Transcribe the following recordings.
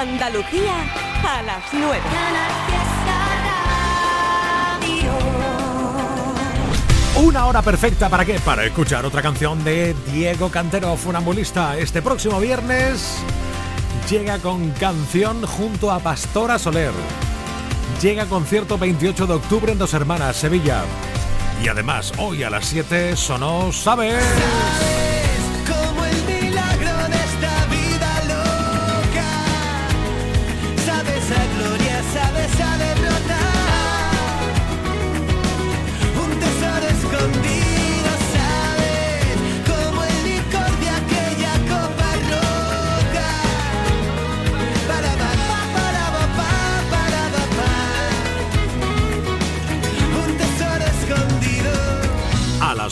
Andalucía a las 9. Una hora perfecta para qué? Para escuchar otra canción de Diego Cantero, funambulista. Este próximo viernes llega con canción junto a Pastora Soler. Llega concierto 28 de octubre en Dos Hermanas, Sevilla. Y además, hoy a las 7 sonó ¿Sabes?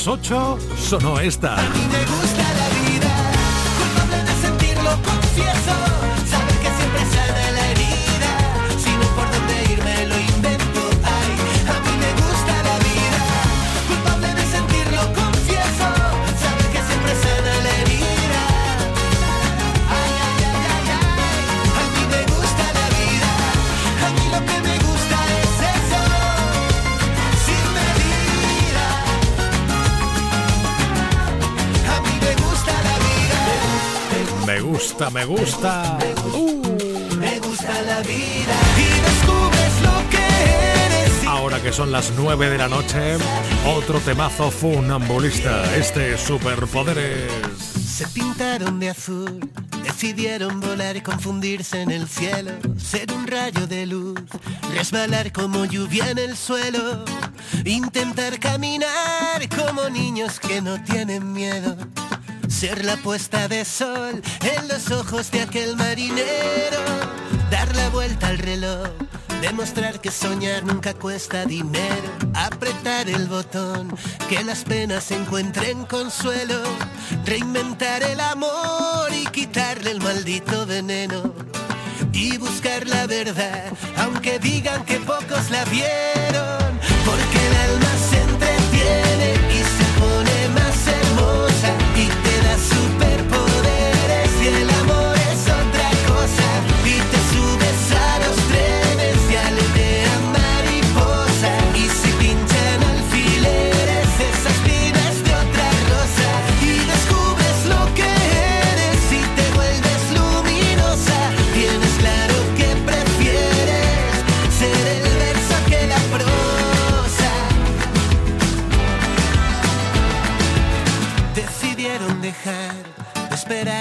8 sonó esta. Me gusta. Me gusta la vida. Y descubres lo que eres. Ahora que son las 9 de la noche, otro temazo funambulista. Este es Superpoderes. Se pintaron de azul. Decidieron volar y confundirse en el cielo. Ser un rayo de luz. Resbalar como lluvia en el suelo. Intentar caminar como niños que no tienen miedo. Ser la puesta de sol en los ojos de aquel marinero. Dar la vuelta al reloj. Demostrar que soñar nunca cuesta dinero. Apretar el botón. Que las penas encuentren consuelo. Reinventar el amor y quitarle el maldito veneno. Y buscar la verdad, aunque digan que pocos la vieron. Porque el alma se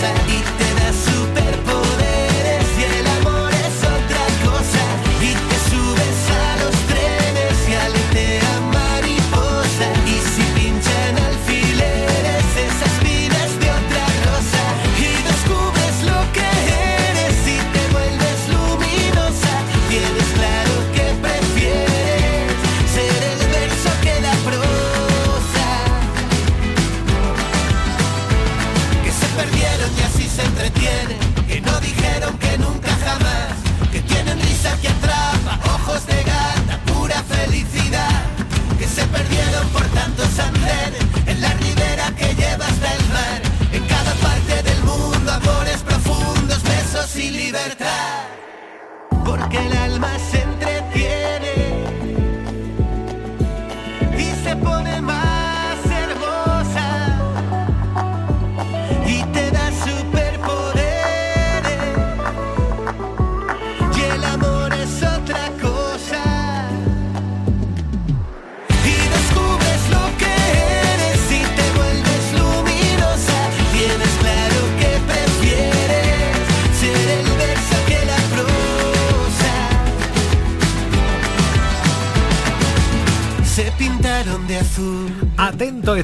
sentite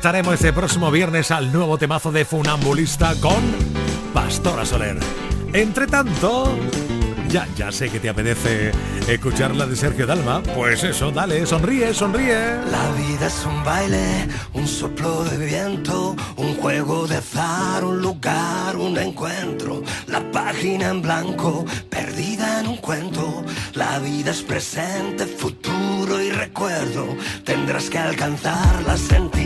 estaremos este próximo viernes al nuevo temazo de Funambulista con Pastora Soler. Entre tanto, ya, ya sé que te apetece escuchar la de Sergio Dalma. Pues eso, dale, sonríe, sonríe. La vida es un baile, un soplo de viento, un juego de azar, un lugar, un encuentro. La página en blanco, perdida en un cuento. La vida es presente, futuro y recuerdo. Tendrás que alcanzarla, sentir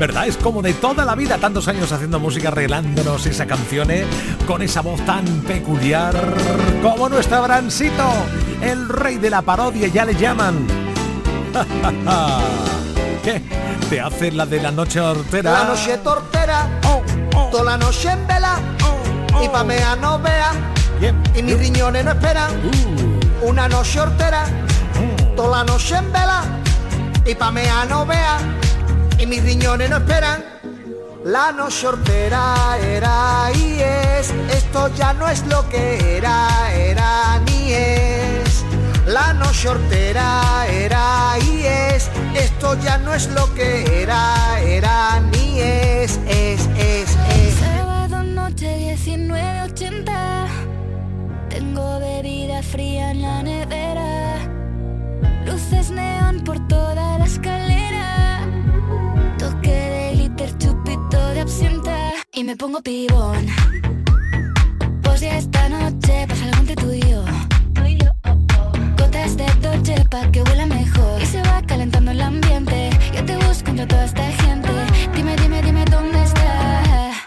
¿Verdad? Es como de toda la vida, tantos años haciendo música, arreglándonos esa canción ¿eh? con esa voz tan peculiar como nuestro Brancito, el rey de la parodia, ya le llaman. ¿Qué? ¿Te hace la de la noche hortera? La noche tortera, Oh, oh, toda la noche en vela, oh. y pa' mea no vea, Bien. y mis riñones no esperan. Uh, Una noche hortera, toda la noche en vela, y pa' mea no vea, y mis riñones no esperan. La noche hortera era y es, esto ya no es lo que era, era ni es. La noche hortera era y es, esto ya no es lo que era, era ni es, es, es, es. Sábado noche 19.80 Tengo bebida fría en la nevera Luces neón por toda la escalera Y me pongo pibón. Pues ya esta noche pasa algo entre tú y yo. Gotas de Dolce pa' que huela mejor. Y se va calentando el ambiente. Yo te busco entre toda esta gente. Dime, dime, dime dónde está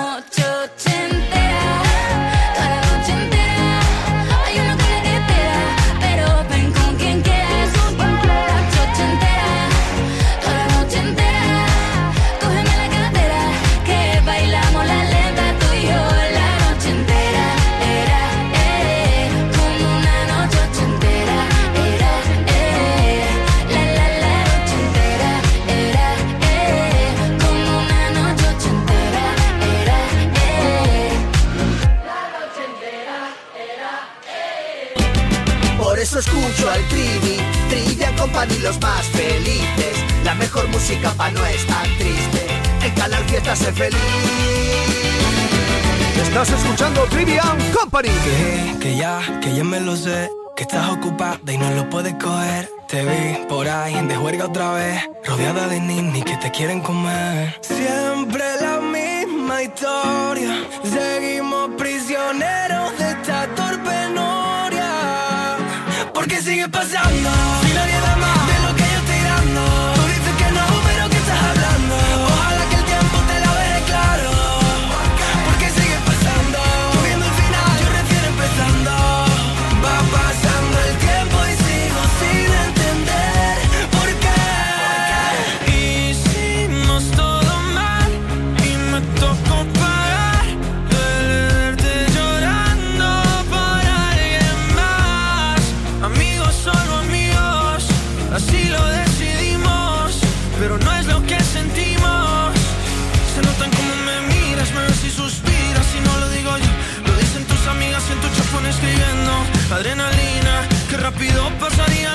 one, two, three. y los más felices. La mejor música pa' no estar triste. En Canal Fiesta se feliz. Estás escuchando Trivian Company. Que, ya, que ya me lo sé. Que estás ocupada y no lo puedes coger. Te vi por ahí de juerga otra vez. Rodeada de ninis que te quieren comer. Siempre la misma historia. Seguimos prisioneros que sigue pasando. Si nadie da más. adrenalina, que rápido pasaría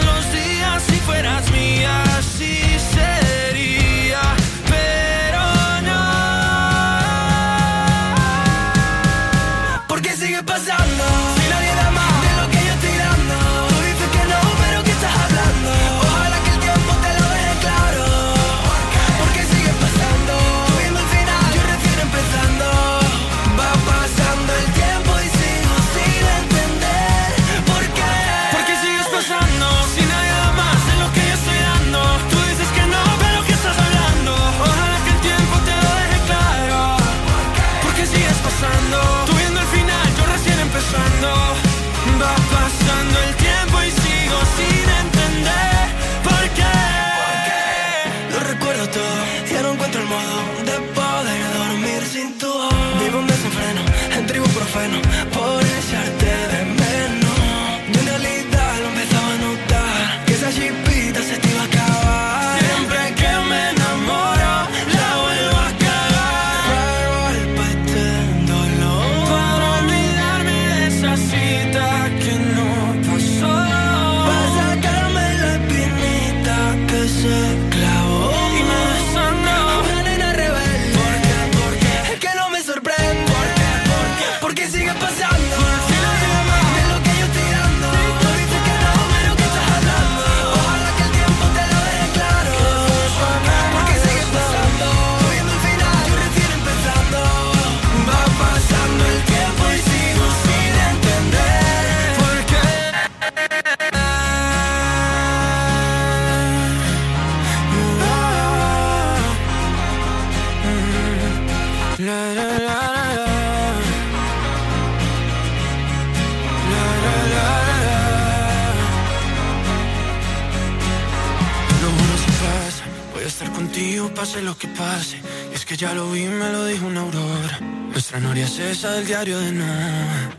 estar contigo pase lo que pase. Y es que ya lo vi, me lo dijo una aurora. Nuestra noria es esa del diario de nada.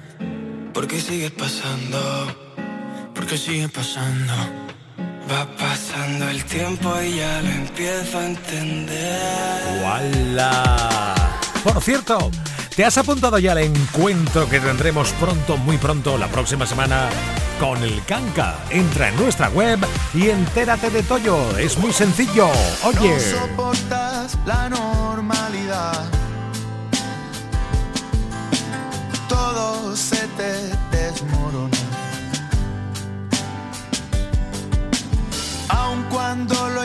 Porque sigue pasando, porque sigue pasando. Va pasando el tiempo y ya lo empiezo a entender. ¡Wala! Por cierto, ¿te has apuntado ya al encuentro que tendremos pronto, muy pronto, la próxima semana? con el Canca. Entra en nuestra web y entérate de todo. Es muy sencillo. Oye. No soportas la normalidad. Todo se te desmorona. Aun cuando lo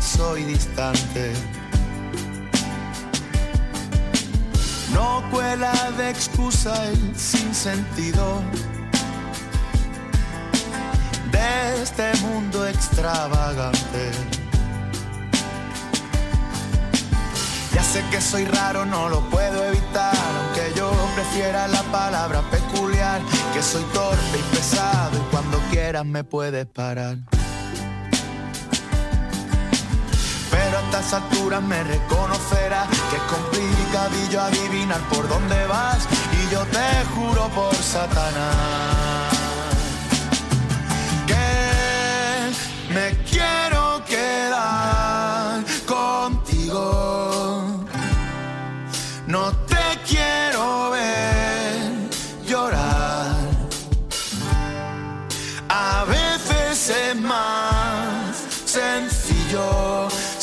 soy distante. No cuela de excusa el sinsentido de este mundo extravagante. Ya sé que soy raro, no lo puedo evitar, aunque yo prefiera la palabra peculiar, que soy torpe y pesado y cuando quieras me puedes parar. Estas alturas me reconocerás que es complicadillo adivinar por dónde vas. Y yo te juro por Satanás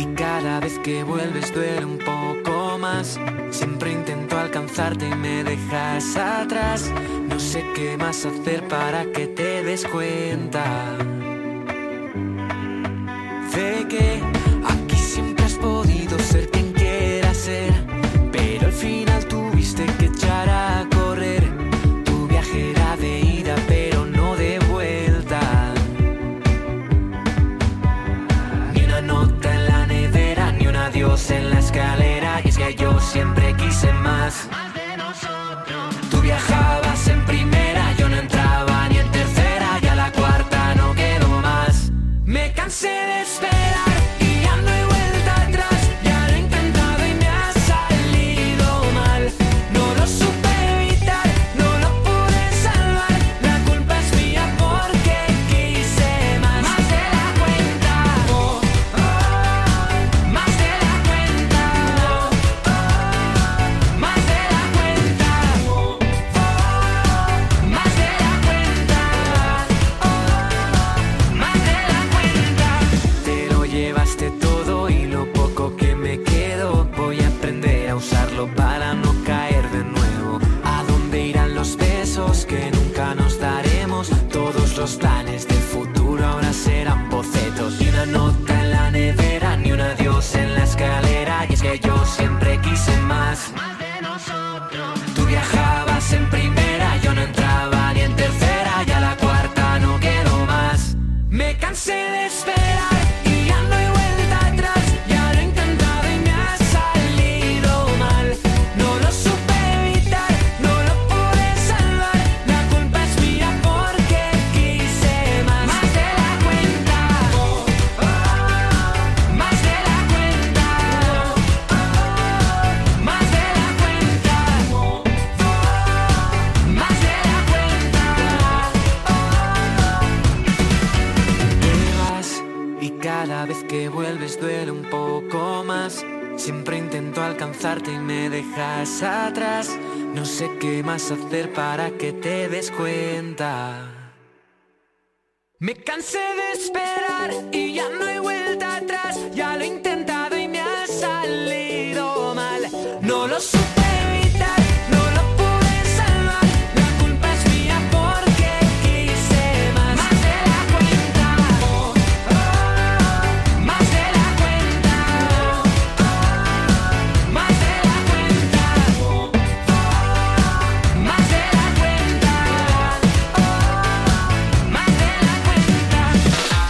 y cada vez que vuelves duele un poco más. Siempre intento alcanzarte y me dejas atrás. No sé qué más hacer para que te des cuenta. Que más.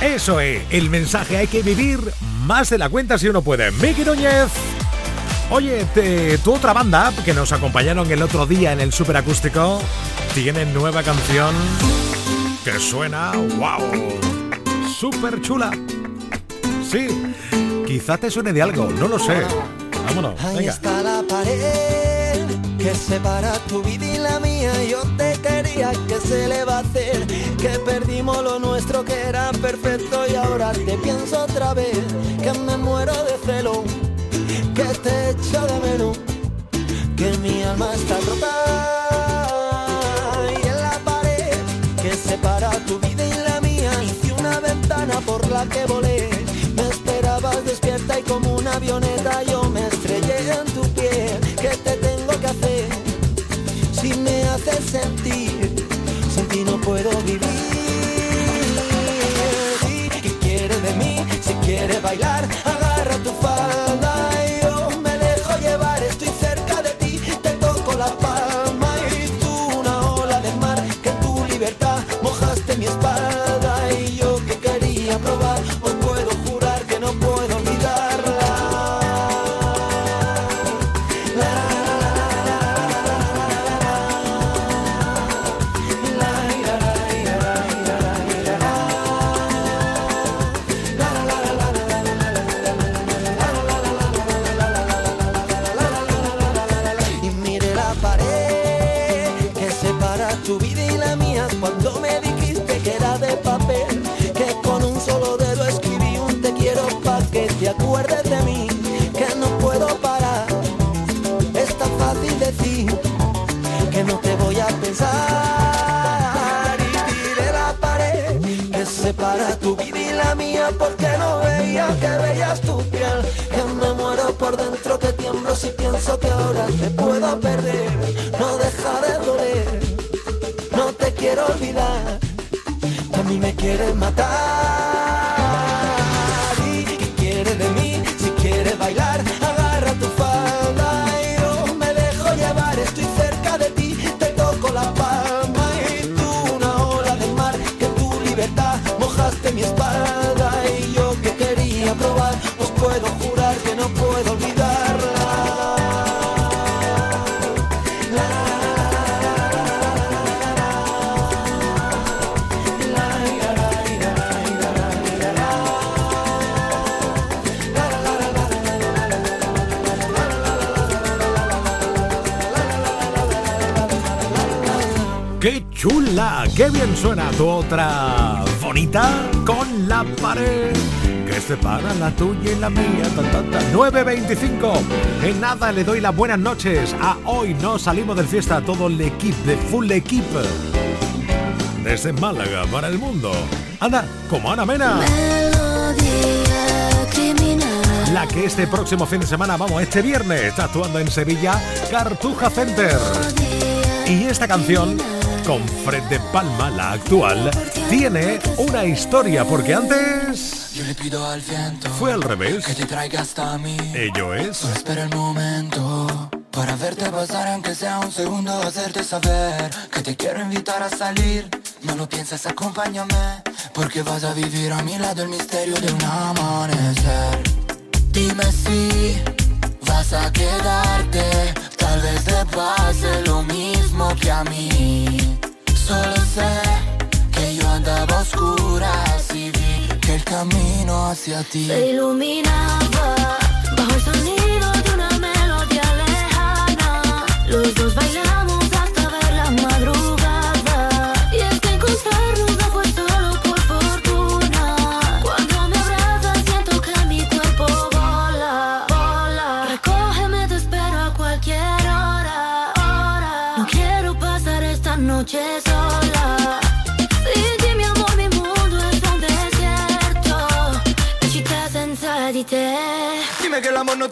Eso es, el mensaje hay que vivir más de la cuenta si uno puede. Miki Núñez. Oye, te- tu otra banda que nos acompañaron el otro día en el superacústico tiene nueva canción que suena, wow, súper chula. Sí, quizá te suene de algo, no lo sé. Vámonos, Ahí está la pared que separa tu vida y la mía. Yo te quería, que se le va a hacer? Que perdimos lo nuestro que era perfecto y ahora te pienso otra vez. Que me muero de celo, que te echo de menos, que mi alma está rota. Y en la pared que separa tu vida y la mía hice una ventana por la que volé. Bailar, separa tu vida y la mía porque no veía que veías tu piel que me muero por dentro que tiemblo si pienso que ahora te puedo perder. No deja de doler no te quiero olvidar. A mí me quieres matar chula! ¡Qué bien suena tu otra bonita con la pared! Que separa la tuya y la mía. Ta, ta, ta. 9.25. En nada le doy las buenas noches a hoy no salimos del fiesta a todo el equipo de Full Equip. Desde Málaga para el mundo. Anda, como Ana Mena. La que este próximo fin de semana, vamos, este viernes, está actuando en Sevilla, Cartuja Center. Y esta canción con Fred de Palma, la actual, tiene una historia porque antes Yo le pido al viento fue al revés. que te traiga hasta mí. Ello es. Solo espera el momento para verte pasar aunque sea un segundo, hacerte saber que te quiero invitar a salir. No lo pienses, acompáñame, porque vas a vivir a mi lado el misterio de un amanecer. Dime si vas a quedarte, tal vez te pase lo mismo que a mí. Solo sé que yo andaba a oscuras y vi que el camino hacia ti Se iluminaba bajo el sonido de una melodía lejana. Los dos bailamos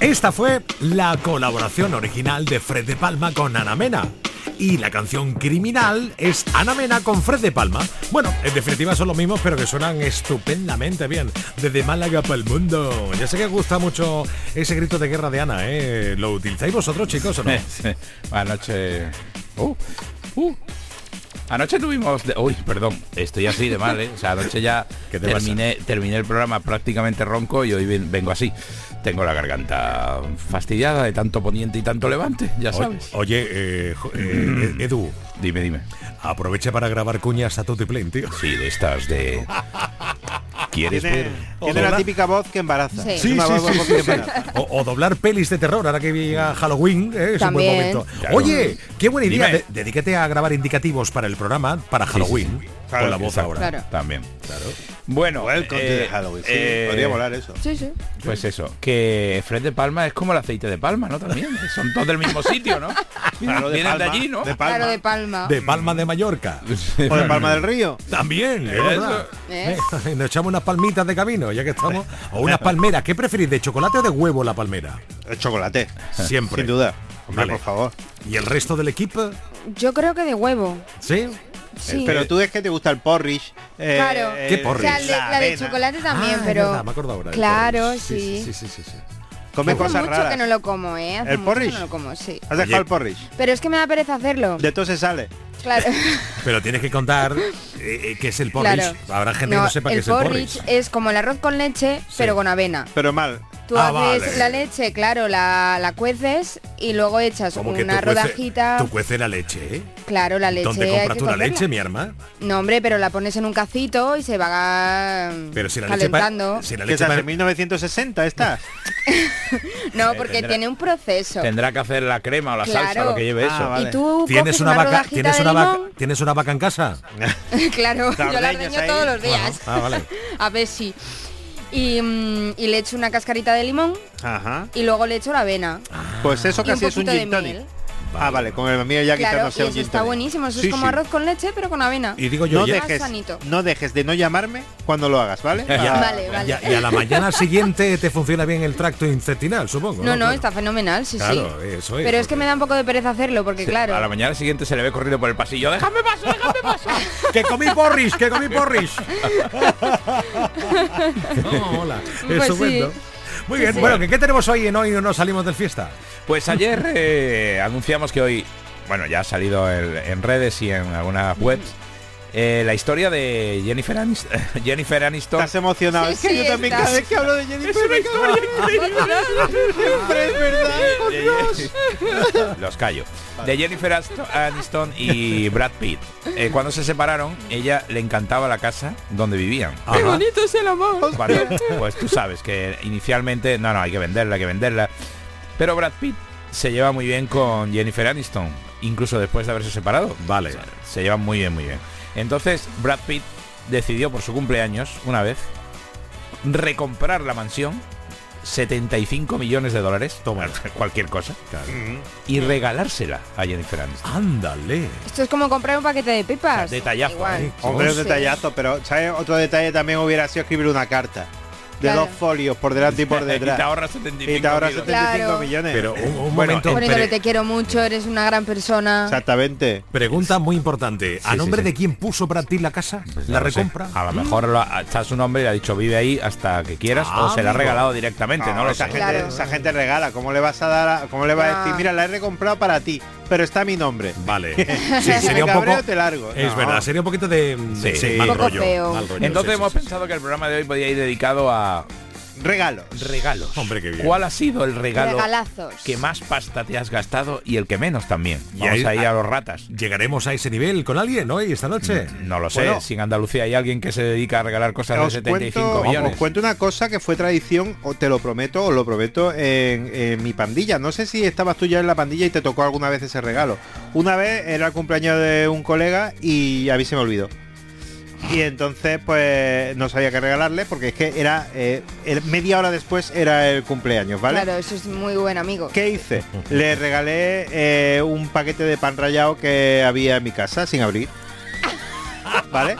Esta fue la colaboración original de Fred de Palma con Ana Mena. Y la canción Criminal es Ana Mena con Fred de Palma. Bueno, en definitiva son los mismos, pero que suenan estupendamente bien. Desde Málaga para el mundo. Ya sé que os gusta mucho ese grito de guerra de Ana, ¿eh? ¿Lo utilizáis vosotros, chicos, o no? Sí. Anoche. Uh, uh. Anoche tuvimos. de- Uy, perdón, estoy así de mal, ¿eh? O sea, anoche ya ¿Qué te terminé, terminé el programa prácticamente ronco y hoy ven- vengo así. Tengo la garganta fastidiada de tanto poniente y tanto levante, ya O- sabes. Oye, eh, eh, Edu, Dime, dime. aprovecha para grabar cuñas a tu tiplén, tío. Sí, de estas de. ¿Quieres Tiene, ver? tiene la típica voz que embaraza. Sí. Sí, sí, sí, sí. O, o doblar pelis de terror, ahora que llega Halloween, ¿eh? es un buen También. momento. Claro. Oye, qué buena idea. De- dedícate a grabar indicativos para el programa, para Sí, Halloween, con la voz Exacto. ahora. Claro. También. Bueno, Welcome to eh, the Halloween. Sí, eh, podría volar eso. Sí, sí. Pues eso, que Fred de Palma es como el aceite de palma, ¿no? También, son todos del mismo sitio, ¿no? Claro, de Vienen de Palma, allí, ¿no? De Palma. Claro, de palma. De Palma de Mallorca. O de Palma del Río. También. ¿Eh? Eh, Nos echamos unas palmitas de camino, ya que estamos. O unas palmeras. ¿Qué preferís, de chocolate o de huevo la palmera? El chocolate. Siempre. Sin duda. Hombre, Vale. por favor. ¿Y el resto del equipo? Yo creo que de huevo. ¿Sí? Sí. Pero tú es que te gusta el porridge. eh, Claro. eh, ¿Qué porridge? O sea, el de- la de chocolate también, Ah, pero. verdad, me acuerdo ahora Claro, porridge. sí. Sí, sí, sí, sí, sí. Come Hace cosas mucho raras. que no lo como, ¿eh? Hace ¿El mucho que porridge? no lo como, sí. ¿Has dejado Oye. el porridge? Pero es que me da pereza hacerlo. De todo se sale. Claro. Pero tienes que contar eh, eh, qué es el porridge. Claro. Habrá gente que no sepa qué el es el porridge porridge. es como el arroz con leche, pero con avena. Pero mal. Tú Ah, haces vale. la leche, claro, la, la cueces y luego echas Como una tú cuece- rodajita. Tú cueces la leche, ¿eh? Claro, la leche. ¿Dónde compras tú la leche, mi arma? No, hombre, pero la pones en un cacito y se va Pero si la leche... pa- calentando. Si la ¿Qué leche en 1960 está? No, porque tendrá- tiene un proceso. Tendrá que hacer la crema o la salsa, lo que lleve Ah, eso. vale. Y tú ¿Tienes una, una, vaca, rodajita ¿tienes, de una vaca, limón. ¿Tienes una vaca en casa? claro, yo la ordeño todos los días. Ah, vale. A ver si. Y, mm, y le echo una cascarita de limón Ajá. y luego le echo la avena. Pues eso casi es un gin tonic. Miel. Ah, vale, con el mío ya quizás Claro, no y un eso está buenísimo. Eso Sí, es como sí. arroz con leche, pero con avena. Y digo yo, No ya, dejes, sanito. no dejes de no llamarme cuando lo hagas, ¿vale? ya- Ah, Vale, vale. ya- y a la mañana siguiente te funciona bien el tracto intestinal, supongo. No, no, Claro. está fenomenal, sí, Claro, sí. eso es. Pero es que me da un poco de pereza hacerlo, porque Sí, claro. A la mañana siguiente se le ve corriendo por el pasillo. ¡Déjame paso, déjame paso! ¡Que comí porris! ¡Que comí porris! No, hola. Pues Estupendo. sí. Muy Sí, bien, sí. bueno, ¿qué, qué tenemos hoy en Hoy no salimos del fiesta? Pues ayer eh, anunciamos que hoy, bueno, ya ha salido el- en redes y en algunas webs, eh, la historia de Jennifer Aniston. Jennifer Aniston. Estás emocionado. Sí, es que sí, yo también cada vez que hablo de Jennifer Siempre es verdad, por Dios. Los callo. De Jennifer Aniston y Brad Pitt. Eh, cuando se separaron, ella le encantaba la casa donde vivían. Qué bonito es el amor! Cuando- pues tú sabes que inicialmente, no, no, hay que venderla, hay que venderla. Pero Brad Pitt se lleva muy bien con Jennifer Aniston, incluso después de haberse separado. Vale. Se, se llevan muy bien, muy bien. Entonces Brad Pitt decidió por su cumpleaños, una vez, recomprar la mansión, 75 millones de dólares, Toma. cualquier cosa, Claro. y regalársela a Jennifer Aniston. Ándale. Esto es como comprar un paquete de pipas. Detallazo, Igual. ¿eh? Hombre, un detallazo, pero ¿sabes? Otro detalle también hubiera sido escribir una carta. De Claro. dos folios, por delante y por y te detrás. ahorras 75 y te ahorras kilos. 75 Claro. millones. Pero un, un Bueno, momento. Que te quiero mucho, eres una gran persona. Exactamente. pregunta muy importante. ¿A Sí, nombre sí, sí. de quién puso Brad Pitt la casa? ¿La No lo sé. recompra? A lo mejor lo ha- está su nombre y le ha dicho vive ahí hasta que quieras Ah, o se la ha regalado directamente, no, lo esa sé. gente, Claro. esa gente regala. ¿Cómo le vas a dar? a- ¿Cómo le vas a decir? Mira, la he recomprado para ti, pero está mi nombre. Vale. Sí, sería un poco. te largo. Es No. verdad, sería un poquito de, de- Sí. mal rollo. feo. mal rollo, Entonces sí, hemos sí, sí. pensado que el programa de hoy podía ir dedicado a Regalos. regalos. Hombre, qué bien. ¿Cuál ha sido el regalo Regalazos. que más pasta te has gastado y el que menos también? Y Vamos ahí- ahí a los ratas. ¿Llegaremos a ese nivel con alguien hoy, esta noche? No lo sé, Bueno. si en Andalucía hay alguien que se dedica a regalar cosas de Os 75 cuento, millones. os cuento una cosa que fue tradición, o te lo prometo, os lo prometo, en, en mi pandilla. No sé si estabas tú ya en la pandilla y te tocó alguna vez ese regalo. Una vez era el cumpleaños de un colega y a mí se me olvidó. Y entonces pues no sabía qué regalarle porque es que era eh, el- media hora después era el cumpleaños, ¿vale? Claro, eso es muy buen amigo. ¿Qué hice? Le regalé eh, un paquete de pan rallado que había en mi casa sin abrir. ¿Vale?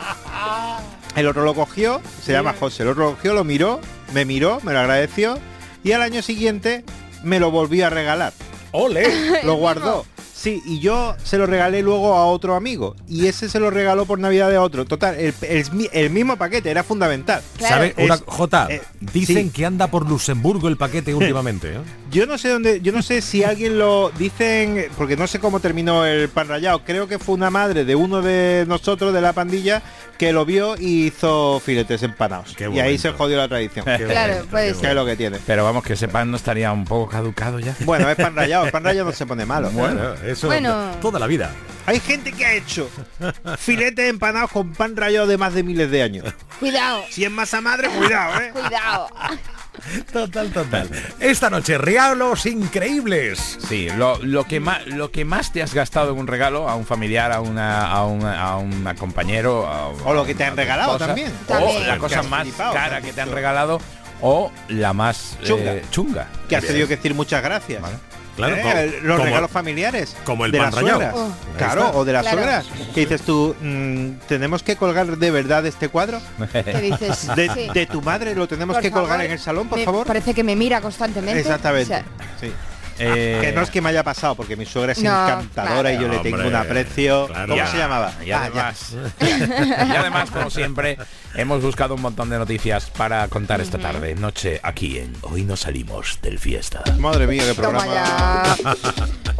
El otro lo cogió, se llama José, el otro lo cogió, lo miró, me miró, me lo agradeció y al año siguiente me lo volvió a regalar. ¡Ole! Lo guardó. Sí, y yo se lo regalé luego a otro amigo y ese se lo regaló por Navidad a otro. Total, el, el- el mismo paquete era fundamental. Claro. Eh, dicen sí. que anda por Luxemburgo el paquete últimamente. ¿eh? Yo no sé dónde, yo no sé si alguien lo dicen, porque no sé cómo terminó el pan rallado. Creo que fue una madre de uno de nosotros de la pandilla que lo vio y hizo filetes empanados. Qué y ahí se jodió la tradición. Qué Claro, puede qué es lo que tiene. Pero vamos, que ese pan no estaría un poco caducado ya. Bueno, es pan rallado, el pan rallado no se pone malo. Bueno, eso Bueno. toda la vida. Hay gente que ha hecho filetes empanados con pan rallado de más de miles de años. Cuidado, Si es masa madre, cuidado, ¿eh? cuidado. Total, total. Esta noche, regalos increíbles. Sí, lo, lo que más lo que más te has gastado en un regalo a un familiar, a una a un, a un compañero a- O lo que te han regalado también. O También. la cosa más flipado, cara que te han regalado o la más eh, Chunga. chunga. Que has tenido que decir muchas gracias. Claro, ¿Eh? como- los como- regalos familiares como el de pan las suegras. Oh. Claro, está. o de las Claro. suegras. Que dices tú, mm, tenemos que colgar de verdad este cuadro. ¿Qué dices? De, Sí. de tu madre lo tenemos Por que colgar en el salón, por Me favor. Parece que me mira constantemente. Exactamente. O sea, Sí. Eh, Que no es que me haya pasado, porque mi suegra es No, encantadora y yo le tengo Hombre, un aprecio. claro. ¿Cómo Ya, se llamaba? Y Ah, ya. además, y además, como siempre, hemos buscado un montón de noticias para contar esta tarde, noche, aquí en Hoy no salimos del fiesta. Madre mía, qué programa.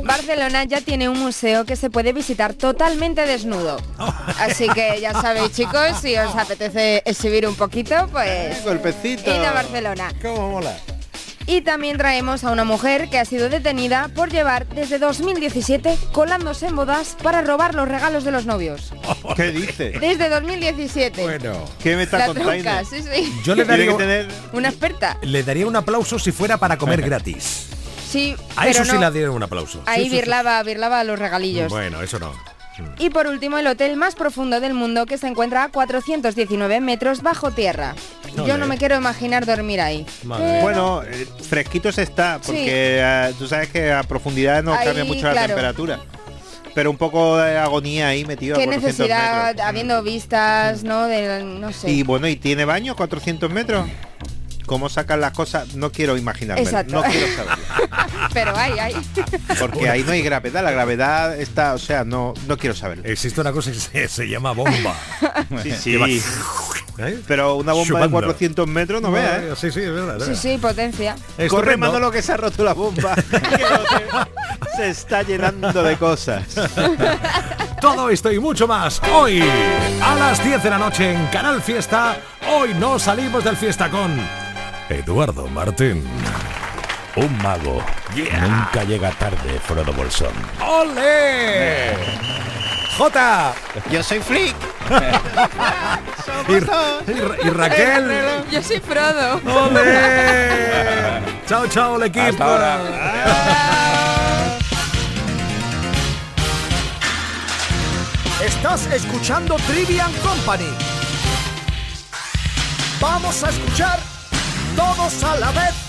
Barcelona ya tiene un museo que se puede visitar totalmente desnudo. Así que ya sabéis, chicos, si os apetece exhibir un poquito, pues Golpecito. id a Barcelona. ¿Cómo mola? Y también traemos a una mujer que ha sido detenida por llevar desde 2017 colándose en bodas para robar los regalos de los novios. ¿Qué dice? Desde 2017. Bueno. ¿Qué me está La contando? sí, sí. Yo le daría, que tener Una experta. le daría un aplauso si fuera para comer gratis. Sí, A pero eso sí no. le daría un aplauso. Ahí Sí, sí, sí. birlaba, birlaba los regalillos. Bueno, eso no. Y por último, el hotel más profundo del mundo que se encuentra a 419 metros bajo tierra. Yo no me quiero imaginar dormir ahí. Pero- Bueno, eh, fresquito se está, porque eh, tú sabes que a profundidad no Ahí, cambia mucho la temperatura. Pero un poco de agonía ahí metido a Qué 400 necesidad, metros. habiendo vistas, ¿no? De, no sé. Y bueno, ¿y tiene baño 400 metros? ¿Cómo sacan las cosas? No quiero imaginarme. Exacto. No quiero saberlo. Pero hay, hay. Porque ahí no hay gravedad. La gravedad está, o sea, no, no quiero saberlo. Existe una cosa que se, se llama bomba. Sí, sí. Va- ¿Eh? Pero una bomba de Chupando. 400 metros no veas, ¿eh? Sí, sí, es verdad. Sí, sí, potencia. Corre Estupendo. Manolo que se ha roto la bomba. Que se está llenando de cosas. Todo esto y mucho más hoy a las 10 de la noche en Canal Fiesta. Hoy no salimos del fiesta con Eduardo Martín. Un mago nunca llega tarde, Frodo Bolsón. ¡Ole! Jota. Yo soy Flick. y, y- y Raquel. Yo soy Frodo. ¡Ole! chao, chao, el equipo. Hasta ahora. Estás escuchando Trivian Company. Vamos a escuchar todos a la vez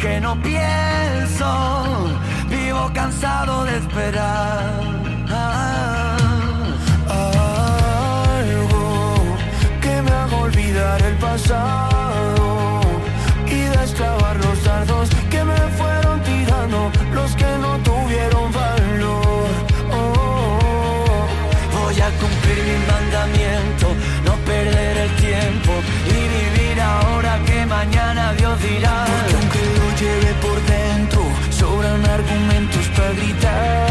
que no pienso. Vivo cansado de esperar. Algo que me haga olvidar el pasado y destrabar los dardos que me fueron tirando los que no tuvieron valor. Oh, voy a cumplir mi mandamiento, no perder el tiempo y vivir ahora que mañana Dios argumentos para gritar.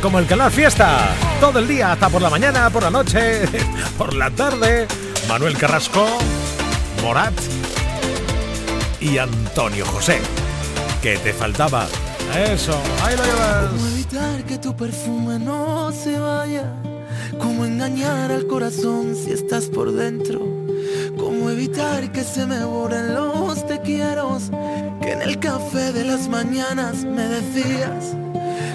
Como el canal Fiesta. Todo el día, hasta por la mañana, por la noche, por la tarde. Manuel Carrasco, Morat y Antonio José. Que te faltaba. Eso, ahí lo ¿Cómo llevas. evitar que tu perfume no se vaya? ¿Cómo engañar al corazón si estás por dentro? ¿Cómo evitar que se me borren los te quiero que en el café de las mañanas me decías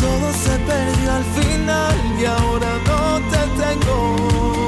Todo se perdió al final y ahora no te tengo.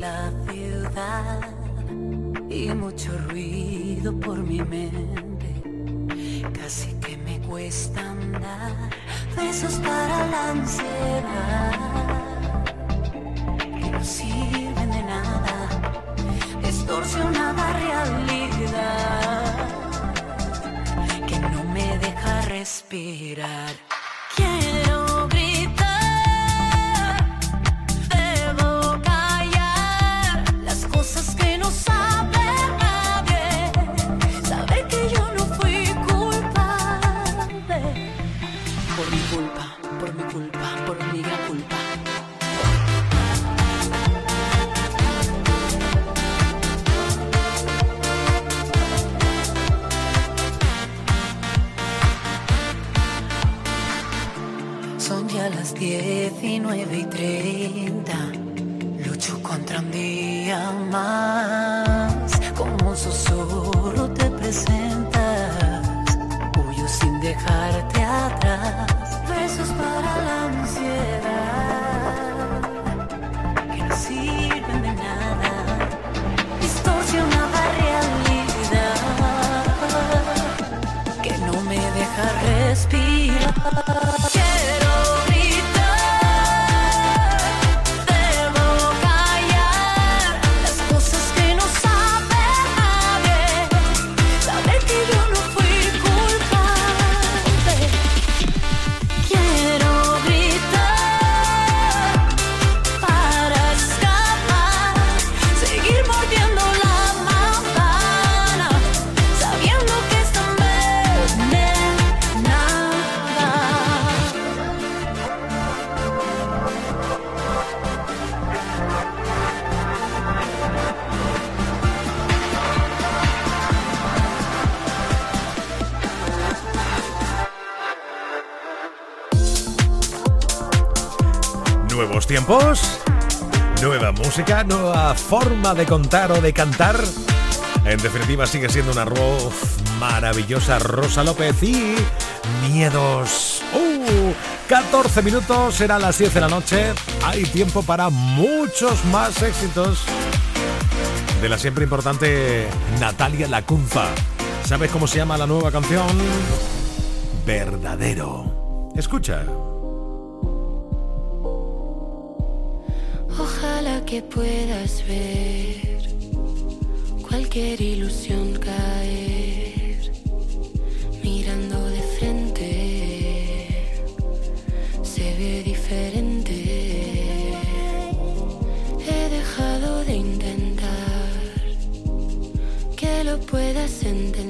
La ciudad y mucho ruido por mi mente. aproveita música, nueva forma de contar o de cantar. En definitiva sigue siendo una arroz maravillosa Rosa López y miedos. ¡Uh! 14 minutos, será las 10 de la noche. Hay tiempo para muchos más éxitos de la siempre importante Natalia Lacunza. ¿Sabes cómo se llama la nueva canción? Verdadero. Escucha. Ojalá que puedas ver cualquier ilusión caer mirando de frente. Se ve diferente. He dejado de intentar que lo puedas entender.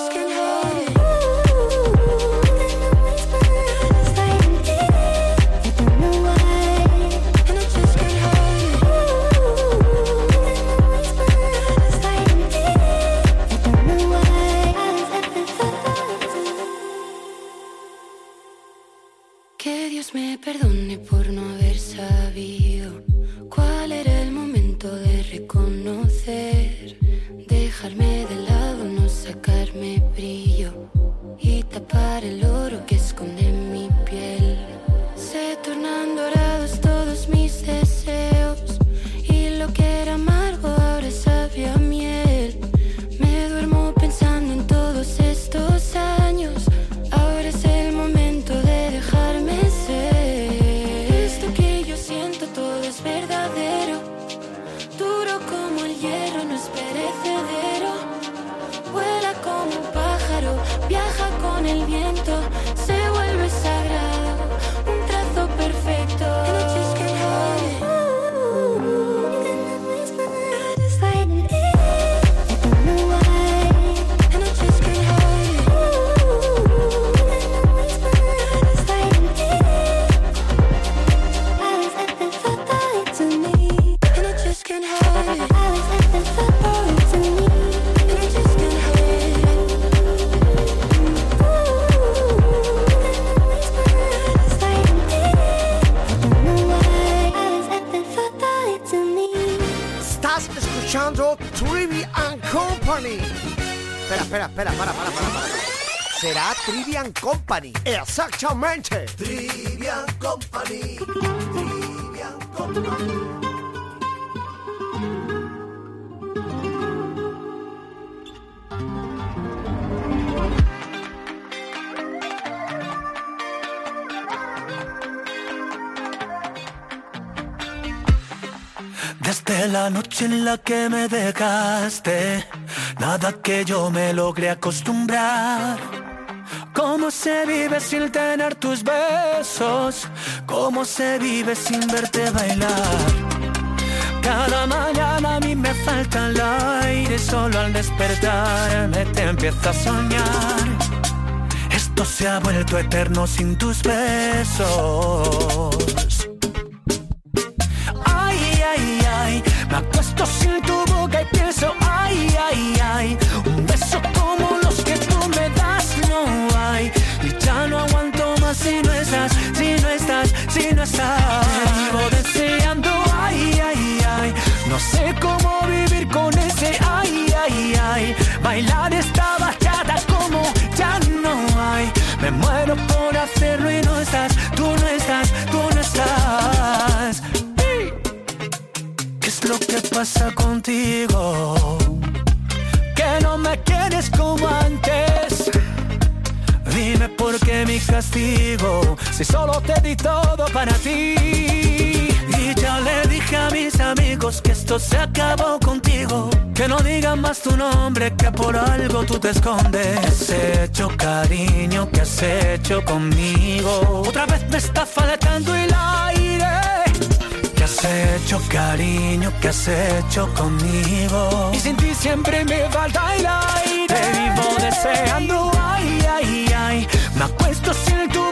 Company. Exactamente. Trivian Company. Trivian Company. Desde la noche en la que me dejaste, nada que yo me logré acostumbrar. ¿Cómo se vive sin tener tus besos? ¿Cómo se vive sin verte bailar? Cada mañana a mí me falta el aire, solo al despertarme te empiezo a soñar. Esto se ha vuelto eterno sin tus besos. Ay, ay, ay, Me acuesto sin tu no vivo deseando, ay, ay, ay. No sé cómo vivir con ese, ay, ay, ay. Bailar esta bachata como ya no hay. Me muero por hacerlo y no estás, tú no estás, tú no estás. ¿Qué es lo que pasa contigo? Que no me quieres como antes. Dime por qué mi castigo, si solo te di todo para ti. Y ya le dije a mis amigos que esto se acabó contigo. Que no digan más tu nombre, que por algo tú te escondes. ¿Qué has hecho, cariño? ¿Qué has hecho conmigo? Otra vez me está faltando el aire. ¿Qué has hecho, cariño? ¿Qué has hecho conmigo? Y sin ti siempre me falta el aire. Te vivo deseando, ay, ay, ay. Me acuesto sin tu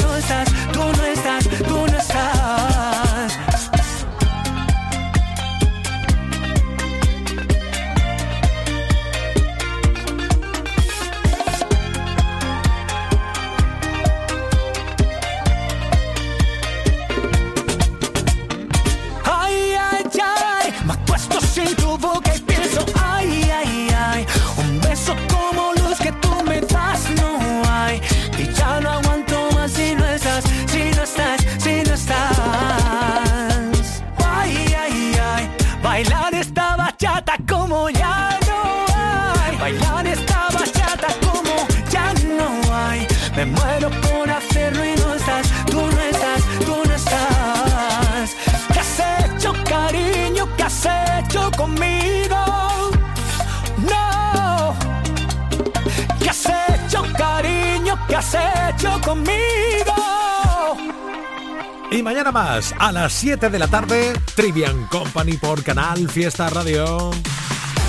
Y mañana más, a las 7 de la tarde, Trivian Company por Canal Fiesta Radio.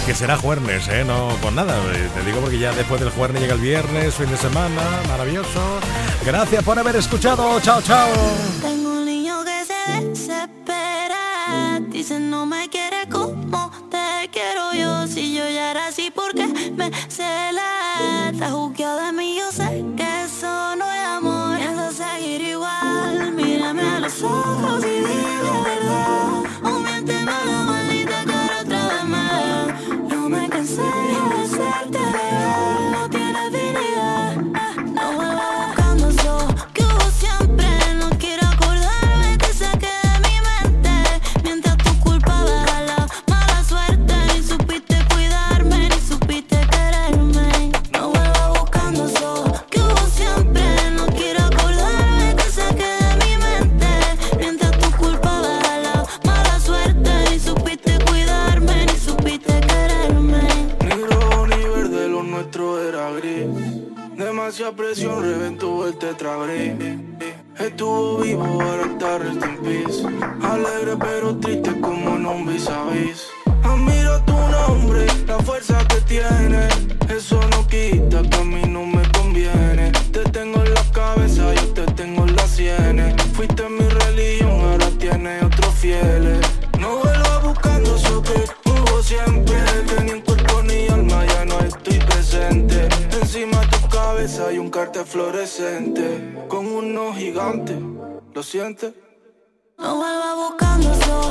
Que será jueves, ¿eh? No por nada. eh, Te digo porque ya después del jueves llega el viernes, fin de semana, maravilloso. Gracias por haber escuchado. Chao, chao. Tengo un niño que se desespera. Dice no me quiere como te quiero yo. Si yo ya era así, porque me cela? Está juzgado de mí, yo sé fluorescente con unos gigantes. ¿Lo sientes? No vuelvas buscando eso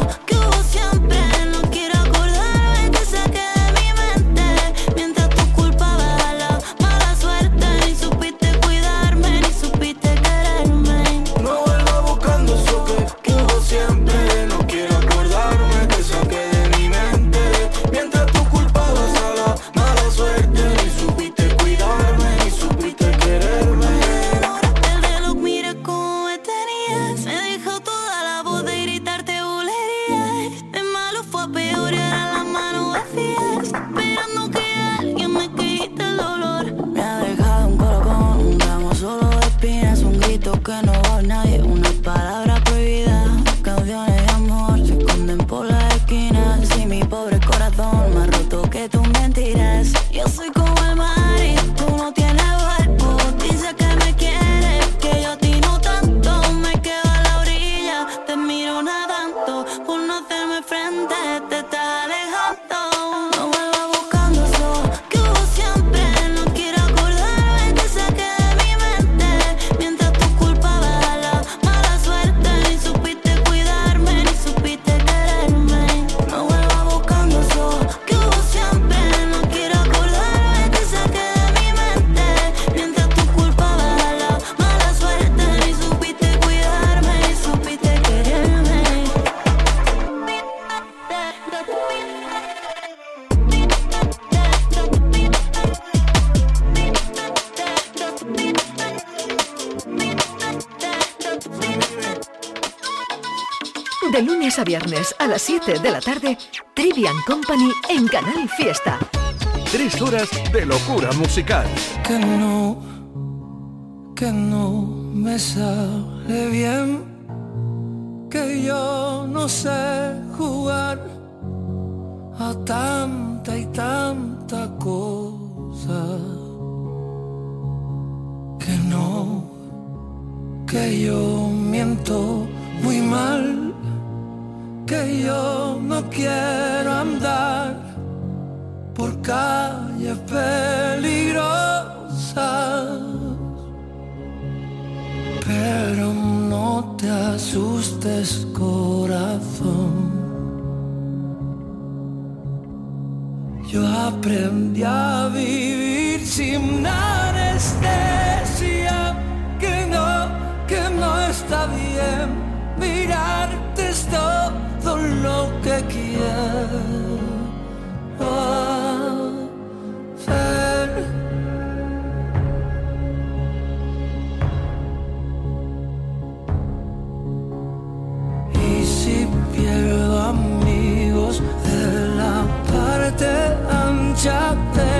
viernes a las 7 de la tarde, Trivian Company en Canal Fiesta. Tres de locura musical. Que no, que no me sale bien, que yo no sé jugar a tanta y tanta cosa. Que no, que yo miento muy mal yo no quiero andar por calles peligrosas. Pero no te asustes corazón. Yo aprendí a vivir sin anestesia, que no, que no está bien mirarte esto todo lo que quiero hacer. Y si pierdo amigos de la parte ancha de